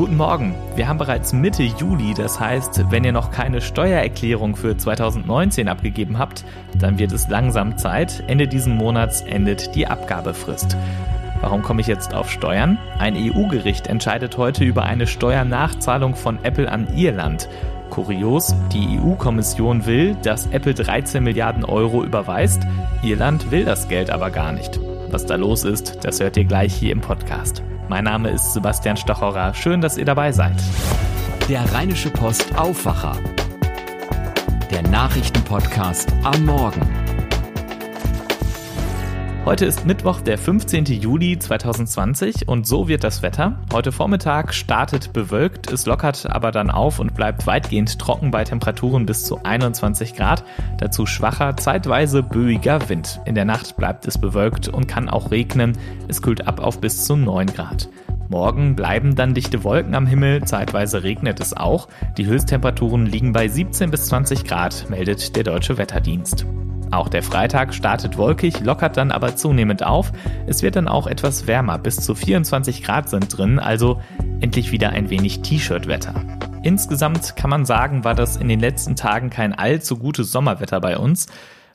Guten Morgen. Wir haben bereits Mitte Juli, das heißt, wenn ihr noch keine Steuererklärung für 2019 abgegeben habt, dann wird es langsam Zeit. Ende diesen Monats endet die Abgabefrist. Warum komme ich jetzt auf Steuern? Ein EU-Gericht entscheidet heute über eine Steuernachzahlung von Apple an Irland. Kurios, die EU-Kommission will, dass Apple 13 Milliarden Euro überweist. Irland will das Geld aber gar nicht. Was da los ist, das hört ihr gleich hier im Podcast. Mein Name ist Sebastian Stachorer. Schön, dass ihr dabei seid. Der Rheinische Post Aufwacher. Der Nachrichtenpodcast am Morgen. Heute ist Mittwoch, der 15. Juli 2020 und so wird das Wetter. Heute Vormittag startet bewölkt, es lockert aber dann auf und bleibt weitgehend trocken bei Temperaturen bis zu 21 Grad. Dazu schwacher, zeitweise böiger Wind. In der Nacht bleibt es bewölkt und kann auch regnen. Es kühlt ab auf bis zu 9 Grad. Morgen bleiben dann dichte Wolken am Himmel, zeitweise regnet es auch. Die Höchsttemperaturen liegen bei 17 bis 20 Grad, meldet der Deutsche Wetterdienst. Auch der Freitag startet wolkig, lockert dann aber zunehmend auf. Es wird dann auch etwas wärmer, bis zu 24 Grad sind drin, also endlich wieder ein wenig T-Shirt-Wetter. Insgesamt kann man sagen, war das in den letzten Tagen kein allzu gutes Sommerwetter bei uns.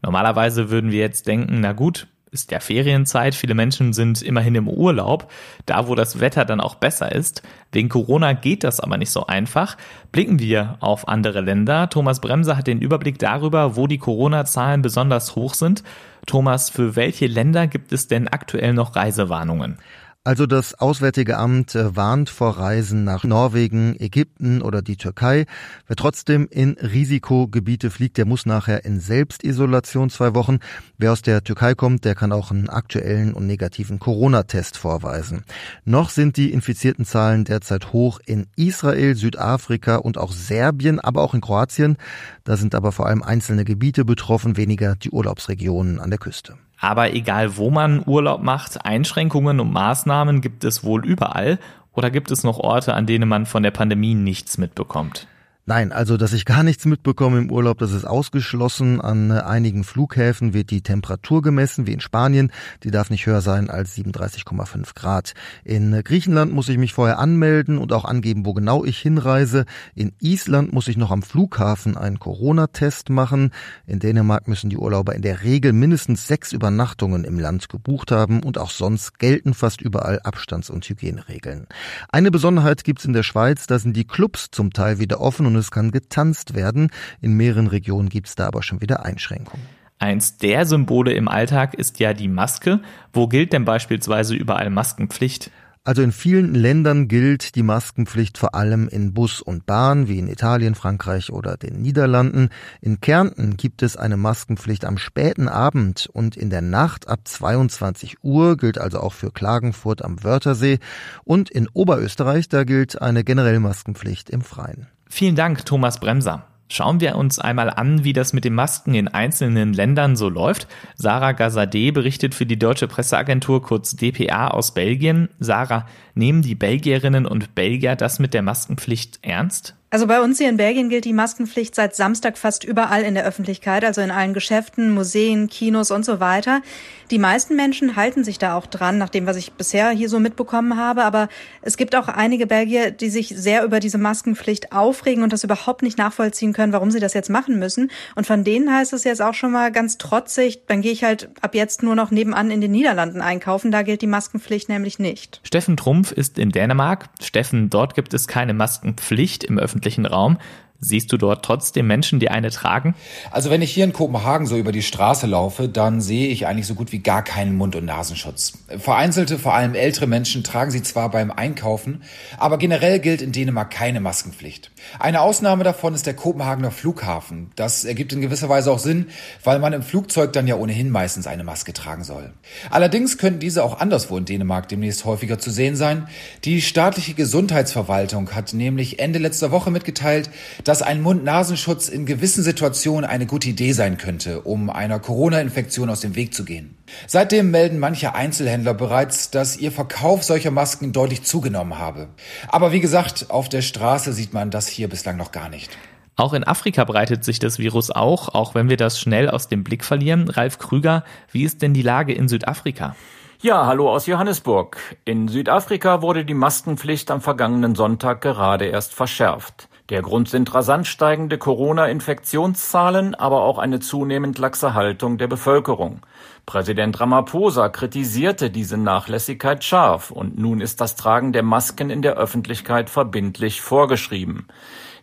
Normalerweise würden wir jetzt denken, na gut, ist ja Ferienzeit, viele Menschen sind immerhin im Urlaub, da wo das Wetter dann auch besser ist. Wegen Corona geht das aber nicht so einfach. Blicken wir auf andere Länder. Thomas Bremser hat den Überblick darüber, wo die Corona-Zahlen besonders hoch sind. Thomas, für welche Länder gibt es denn aktuell noch Reisewarnungen? Also das Auswärtige Amt äh, warnt vor Reisen nach Norwegen, Ägypten oder die Türkei. Wer trotzdem in Risikogebiete fliegt, der muss nachher in Selbstisolation zwei Wochen. Wer aus der Türkei kommt, der kann auch einen aktuellen und negativen Corona-Test vorweisen. Noch sind die infizierten Zahlen derzeit hoch in Israel, Südafrika und auch Serbien, aber auch in Kroatien. Da sind aber vor allem einzelne Gebiete betroffen, weniger die Urlaubsregionen an der Küste. Aber egal wo man Urlaub macht, Einschränkungen und Maßnahmen gibt es wohl überall. Oder gibt es noch Orte, an denen man von der Pandemie nichts mitbekommt? Nein, also dass ich gar nichts mitbekomme im Urlaub, das ist ausgeschlossen. An äh, einigen Flughäfen wird die Temperatur gemessen, wie in Spanien. Die darf nicht höher sein als 37,5 Grad. In äh, Griechenland muss ich mich vorher anmelden und auch angeben, wo genau ich hinreise. In Island muss ich noch am Flughafen einen Corona-Test machen. In Dänemark müssen die Urlauber in der Regel mindestens sechs Übernachtungen im Land gebucht haben und auch sonst gelten fast überall Abstands- und Hygieneregeln. Eine Besonderheit gibt's in der Schweiz, da sind die Clubs zum Teil wieder offen und es kann getanzt werden. In mehreren Regionen gibt es da aber schon wieder Einschränkungen. Eins der Symbole im Alltag ist ja die Maske. Wo gilt denn beispielsweise überall Maskenpflicht? Also in vielen Ländern gilt die Maskenpflicht vor allem in Bus und Bahn, wie in Italien, Frankreich oder den Niederlanden. In Kärnten gibt es eine Maskenpflicht am späten Abend und in der Nacht ab 22 Uhr, gilt also auch für Klagenfurt am Wörthersee. Und in Oberösterreich, da gilt eine generelle Maskenpflicht im Freien. Vielen Dank, Thomas Bremser. Schauen wir uns einmal an, wie das mit den Masken in einzelnen Ländern so läuft. Sarah Gazadeh berichtet für die deutsche Presseagentur kurz DPA aus Belgien. Sarah, nehmen die Belgierinnen und Belgier das mit der Maskenpflicht ernst? Also bei uns hier in Belgien gilt die Maskenpflicht seit Samstag fast überall in der Öffentlichkeit, also in allen Geschäften, Museen, Kinos und so weiter. Die meisten Menschen halten sich da auch dran, nach dem, was ich bisher hier so mitbekommen habe. Aber es gibt auch einige Belgier, die sich sehr über diese Maskenpflicht aufregen und das überhaupt nicht nachvollziehen können, warum sie das jetzt machen müssen. Und von denen heißt es jetzt auch schon mal ganz trotzig, dann gehe ich halt ab jetzt nur noch nebenan in den Niederlanden einkaufen. Da gilt die Maskenpflicht nämlich nicht. Steffen Trumpf ist in Dänemark. Steffen, dort gibt es keine Maskenpflicht im öffentlichen öffentlichen Raum. Siehst du dort trotzdem Menschen, die eine tragen? Also wenn ich hier in Kopenhagen so über die Straße laufe, dann sehe ich eigentlich so gut wie gar keinen Mund- und Nasenschutz. Vereinzelte, vor allem ältere Menschen tragen sie zwar beim Einkaufen, aber generell gilt in Dänemark keine Maskenpflicht. Eine Ausnahme davon ist der Kopenhagener Flughafen. Das ergibt in gewisser Weise auch Sinn, weil man im Flugzeug dann ja ohnehin meistens eine Maske tragen soll. Allerdings könnten diese auch anderswo in Dänemark demnächst häufiger zu sehen sein. Die staatliche Gesundheitsverwaltung hat nämlich Ende letzter Woche mitgeteilt, dass dass ein Mund-Nasenschutz in gewissen Situationen eine gute Idee sein könnte, um einer Corona-Infektion aus dem Weg zu gehen. Seitdem melden manche Einzelhändler bereits, dass ihr Verkauf solcher Masken deutlich zugenommen habe. Aber wie gesagt, auf der Straße sieht man das hier bislang noch gar nicht. Auch in Afrika breitet sich das Virus auch, auch wenn wir das schnell aus dem Blick verlieren. Ralf Krüger, wie ist denn die Lage in Südafrika? Ja, hallo aus Johannesburg. In Südafrika wurde die Maskenpflicht am vergangenen Sonntag gerade erst verschärft. Der Grund sind rasant steigende Corona-Infektionszahlen, aber auch eine zunehmend laxe Haltung der Bevölkerung. Präsident Ramaphosa kritisierte diese Nachlässigkeit scharf und nun ist das Tragen der Masken in der Öffentlichkeit verbindlich vorgeschrieben.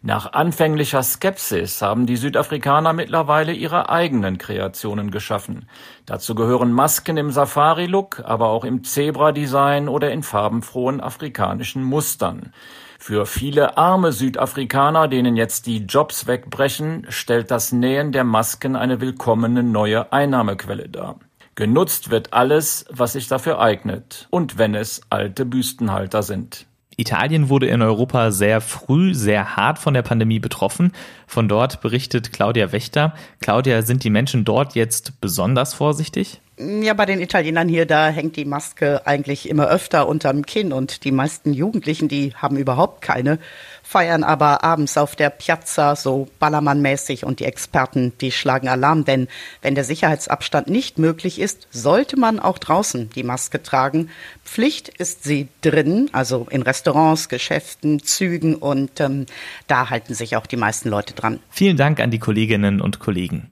Nach anfänglicher Skepsis haben die Südafrikaner mittlerweile ihre eigenen Kreationen geschaffen. Dazu gehören Masken im Safari-Look, aber auch im Zebra-Design oder in farbenfrohen afrikanischen Mustern. Für viele arme Südafrikaner, denen jetzt die Jobs wegbrechen, stellt das Nähen der Masken eine willkommene neue Einnahmequelle dar. Genutzt wird alles, was sich dafür eignet, und wenn es alte Büstenhalter sind. Italien wurde in Europa sehr früh, sehr hart von der Pandemie betroffen. Von dort berichtet Claudia Wächter. Claudia, sind die Menschen dort jetzt besonders vorsichtig? Ja, bei den Italienern hier, da hängt die Maske eigentlich immer öfter unterm Kinn und die meisten Jugendlichen, die haben überhaupt keine, feiern aber abends auf der Piazza so ballermannmäßig und die Experten, die schlagen Alarm, denn wenn der Sicherheitsabstand nicht möglich ist, sollte man auch draußen die Maske tragen. Pflicht ist sie drin, also in Restaurants, Geschäften, Zügen und ähm, da halten sich auch die meisten Leute dran. Vielen Dank an die Kolleginnen und Kollegen.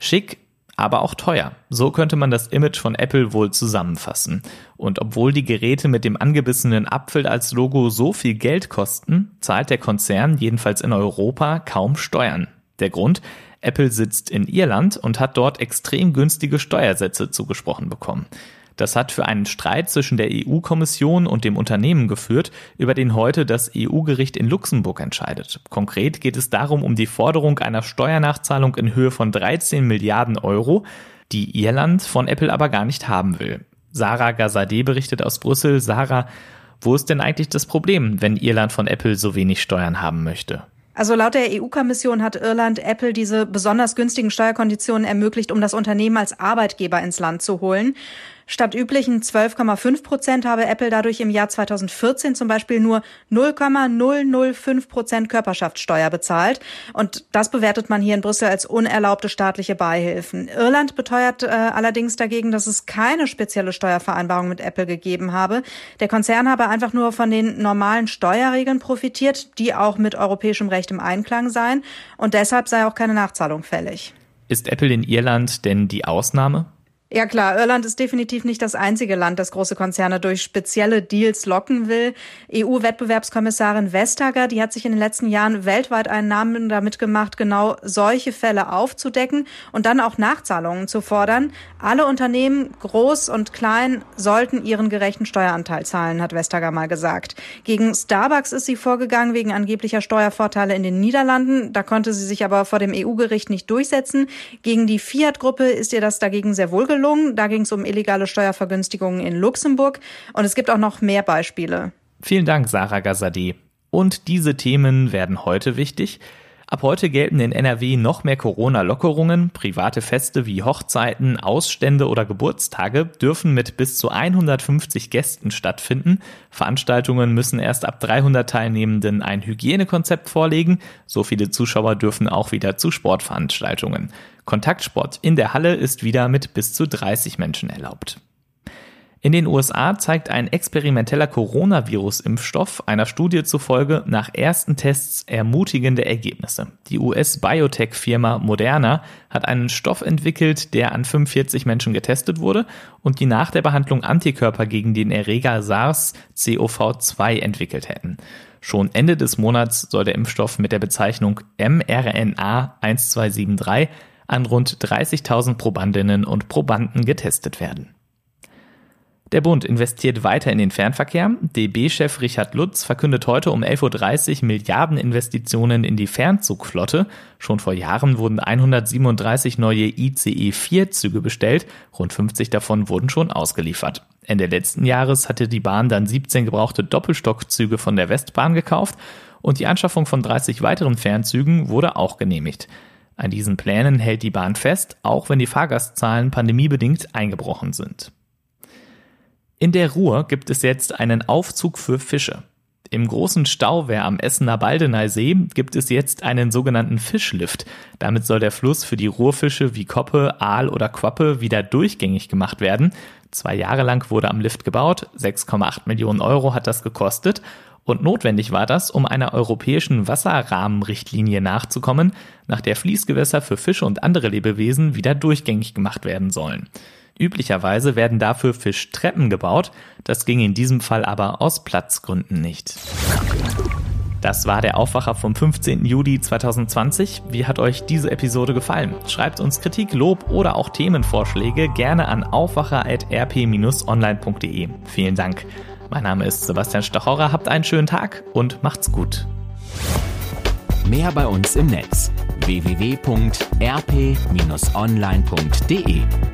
Schick aber auch teuer. So könnte man das Image von Apple wohl zusammenfassen. Und obwohl die Geräte mit dem angebissenen Apfel als Logo so viel Geld kosten, zahlt der Konzern jedenfalls in Europa kaum Steuern. Der Grund? Apple sitzt in Irland und hat dort extrem günstige Steuersätze zugesprochen bekommen. Das hat für einen Streit zwischen der EU-Kommission und dem Unternehmen geführt, über den heute das EU-Gericht in Luxemburg entscheidet. Konkret geht es darum um die Forderung einer Steuernachzahlung in Höhe von 13 Milliarden Euro, die Irland von Apple aber gar nicht haben will. Sarah Gazadeh berichtet aus Brüssel. Sarah, wo ist denn eigentlich das Problem, wenn Irland von Apple so wenig Steuern haben möchte? Also laut der EU-Kommission hat Irland Apple diese besonders günstigen Steuerkonditionen ermöglicht, um das Unternehmen als Arbeitgeber ins Land zu holen. Statt üblichen 12,5 Prozent habe Apple dadurch im Jahr 2014 zum Beispiel nur 0,005 Prozent Körperschaftssteuer bezahlt. Und das bewertet man hier in Brüssel als unerlaubte staatliche Beihilfen. Irland beteuert äh, allerdings dagegen, dass es keine spezielle Steuervereinbarung mit Apple gegeben habe. Der Konzern habe einfach nur von den normalen Steuerregeln profitiert, die auch mit europäischem Recht im Einklang seien. Und deshalb sei auch keine Nachzahlung fällig. Ist Apple in Irland denn die Ausnahme? Ja klar, Irland ist definitiv nicht das einzige Land, das große Konzerne durch spezielle Deals locken will. EU-Wettbewerbskommissarin Vestager, die hat sich in den letzten Jahren weltweit einen Namen damit gemacht, genau solche Fälle aufzudecken und dann auch Nachzahlungen zu fordern. Alle Unternehmen, groß und klein, sollten ihren gerechten Steueranteil zahlen, hat Vestager mal gesagt. Gegen Starbucks ist sie vorgegangen wegen angeblicher Steuervorteile in den Niederlanden. Da konnte sie sich aber vor dem EU-Gericht nicht durchsetzen. Gegen die Fiat-Gruppe ist ihr das dagegen sehr wohl gelungen gelungen. Da ging es um illegale Steuervergünstigungen in Luxemburg. Und es gibt auch noch mehr Beispiele. Vielen Dank, Sarah Gazadeh. Und diese Themen werden heute wichtig. Ab heute gelten in NRW noch mehr Corona-Lockerungen. Private Feste wie Hochzeiten, Ausstände oder Geburtstage dürfen mit bis zu 150 Gästen stattfinden. Veranstaltungen müssen erst ab 300 Teilnehmenden ein Hygienekonzept vorlegen. So viele Zuschauer dürfen auch wieder zu Sportveranstaltungen. Kontaktsport in der Halle ist wieder mit bis zu 30 Menschen erlaubt. In den USA zeigt ein experimenteller Coronavirus-Impfstoff einer Studie zufolge nach ersten Tests ermutigende Ergebnisse. Die US-Biotech-Firma Moderna hat einen Stoff entwickelt, der an 45 Menschen getestet wurde und die nach der Behandlung Antikörper gegen den Erreger SARS-CoV-2 entwickelt hätten. Schon Ende des Monats soll der Impfstoff mit der Bezeichnung mRNA 1273 an rund 30.000 Probandinnen und Probanden getestet werden. Der Bund investiert weiter in den Fernverkehr. DB-Chef Richard Lutz verkündet heute um 11.30 Uhr Milliarden Investitionen in die Fernzugflotte. Schon vor Jahren wurden 137 neue ICE-4-Züge bestellt. Rund 50 davon wurden schon ausgeliefert. Ende letzten Jahres hatte die Bahn dann 17 gebrauchte Doppelstockzüge von der Westbahn gekauft und die Anschaffung von 30 weiteren Fernzügen wurde auch genehmigt. An diesen Plänen hält die Bahn fest, auch wenn die Fahrgastzahlen pandemiebedingt eingebrochen sind. In der Ruhr gibt es jetzt einen Aufzug für Fische. Im großen Stauwehr am Essener Baldener See gibt es jetzt einen sogenannten Fischlift. Damit soll der Fluss für die Ruhrfische wie Koppe, Aal oder Quappe wieder durchgängig gemacht werden. Zwei Jahre lang wurde am Lift gebaut, 6,8 Millionen Euro hat das gekostet und notwendig war das, um einer europäischen Wasserrahmenrichtlinie nachzukommen, nach der Fließgewässer für Fische und andere Lebewesen wieder durchgängig gemacht werden sollen. Üblicherweise werden dafür Fischtreppen gebaut, das ging in diesem Fall aber aus Platzgründen nicht. Das war der Aufwacher vom 15. Juli 2020. Wie hat euch diese Episode gefallen? Schreibt uns Kritik, Lob oder auch Themenvorschläge gerne an aufwacher.rp-online.de. Vielen Dank. Mein Name ist Sebastian Stachorra. Habt einen schönen Tag und macht's gut. Mehr bei uns im Netz www.rp-online.de